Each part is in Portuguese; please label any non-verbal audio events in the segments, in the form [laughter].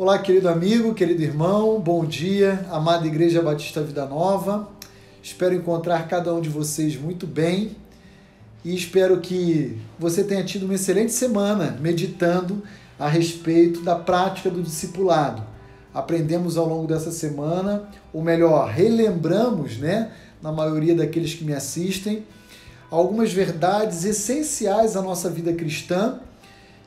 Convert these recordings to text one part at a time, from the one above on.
Olá, querido amigo, querido irmão, bom dia, amada Igreja Batista Vida Nova. Espero encontrar cada um de vocês muito bem e espero que você tenha tido uma excelente semana meditando a respeito da prática do discipulado. Aprendemos ao longo dessa semana, ou melhor, relembramos, né, na maioria daqueles que me assistem, algumas verdades essenciais à nossa vida cristã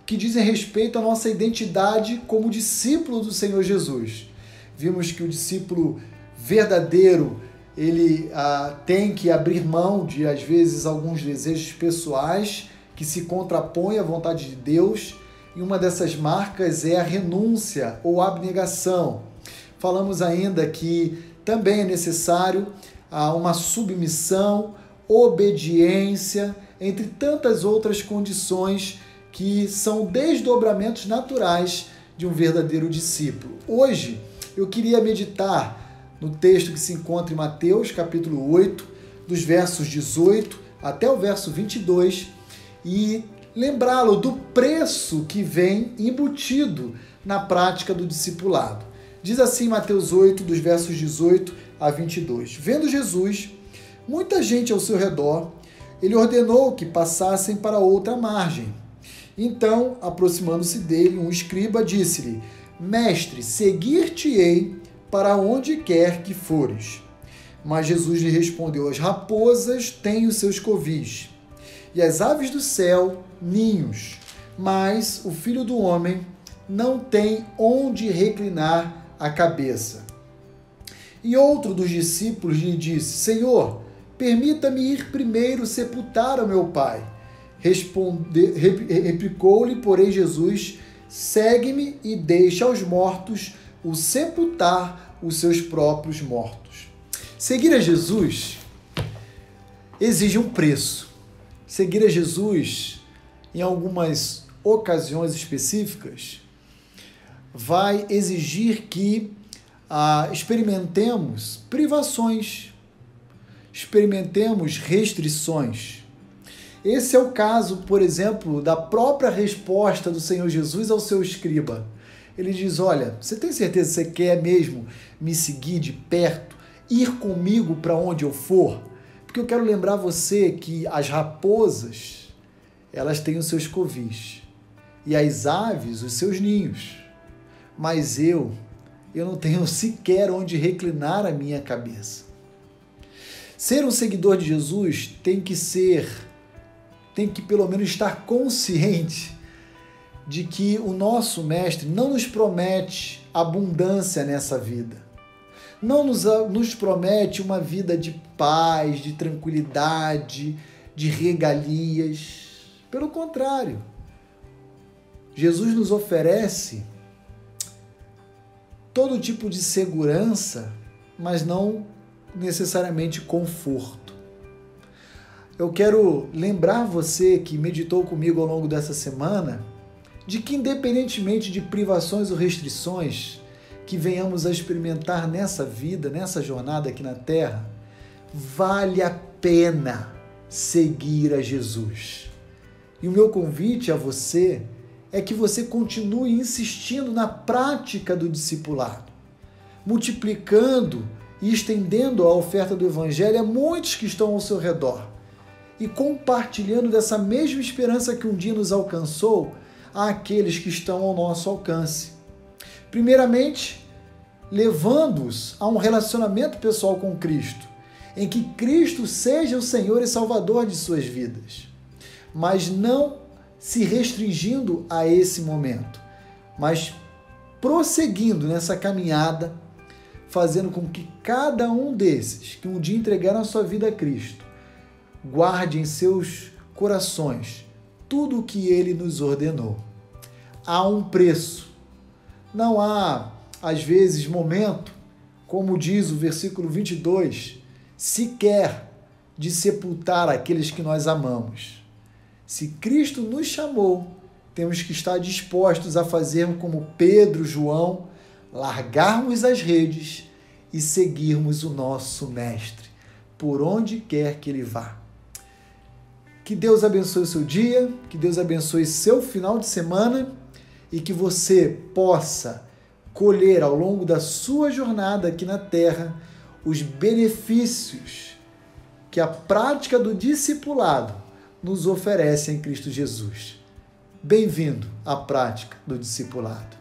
que dizem respeito à nossa identidade como discípulo do Senhor Jesus. Vimos que o discípulo verdadeiro ele ah, tem que abrir mão de às vezes alguns desejos pessoais que se contrapõem à vontade de Deus e uma dessas marcas é a renúncia ou abnegação. Falamos ainda que também é necessário ah, uma submissão, obediência, entre tantas outras condições que são desdobramentos naturais de um verdadeiro discípulo. Hoje eu queria meditar no texto que se encontra em Mateus, capítulo 8, dos versos 18 até o verso 22, e lembrá-lo do preço que vem embutido na prática do discipulado. Diz assim Mateus 8, dos versos 18 a 22. Vendo Jesus, muita gente ao seu redor, ele ordenou que passassem para outra margem. Então, aproximando-se dele, um escriba disse-lhe: Mestre, seguir-te-ei para onde quer que fores. Mas Jesus lhe respondeu: As raposas têm os seus covis, e as aves do céu ninhos, mas o filho do homem não tem onde reclinar a cabeça. E outro dos discípulos lhe disse: Senhor, permita-me ir primeiro sepultar o meu pai. Replicou-lhe, porém, Jesus: Segue-me e deixa aos mortos o sepultar os seus próprios mortos. Seguir a Jesus exige um preço. Seguir a Jesus, em algumas ocasiões específicas, vai exigir que ah, experimentemos privações, experimentemos restrições. Esse é o caso, por exemplo, da própria resposta do Senhor Jesus ao seu escriba ele diz: Olha, você tem certeza que você quer mesmo me seguir de perto, ir comigo para onde eu for? Porque eu quero lembrar você que as raposas, elas têm os seus covis e as aves os seus ninhos. Mas eu, eu não tenho [laughs] sequer onde reclinar a minha cabeça. Ser um seguidor de Jesus tem que ser, tem que pelo menos estar consciente de que o nosso Mestre não nos promete abundância nessa vida. Não nos, nos promete uma vida de paz, de tranquilidade, de regalias. Pelo contrário, Jesus nos oferece todo tipo de segurança, mas não necessariamente conforto. Eu quero lembrar você que meditou comigo ao longo dessa semana de que, independentemente de privações ou restrições que venhamos a experimentar nessa vida, nessa jornada aqui na Terra, vale a pena seguir a Jesus. E o meu convite a você é que você continue insistindo na prática do discipulado, multiplicando e estendendo a oferta do Evangelho a muitos que estão ao seu redor e compartilhando dessa mesma esperança que um dia nos alcançou àqueles que estão ao nosso alcance. Primeiramente, levando-os a um relacionamento pessoal com Cristo, em que Cristo seja o Senhor e Salvador de suas vidas, mas não se restringindo a esse momento, mas prosseguindo nessa caminhada, fazendo com que cada um desses que um dia entregaram a sua vida a Cristo, guarde em seus corações tudo o que ele nos ordenou. Há um preço. Não há, às vezes, momento, como diz o versículo 22, sequer de sepultar aqueles que nós amamos. Se Cristo nos chamou, temos que estar dispostos a fazer como Pedro, João, largarmos as redes e seguirmos o nosso Mestre, por onde quer que ele vá. Que Deus abençoe seu dia, que Deus abençoe seu final de semana e que você possa colher ao longo da sua jornada aqui na Terra os benefícios que a prática do discipulado nos oferece em Cristo Jesus. Bem-vindo à prática do discipulado.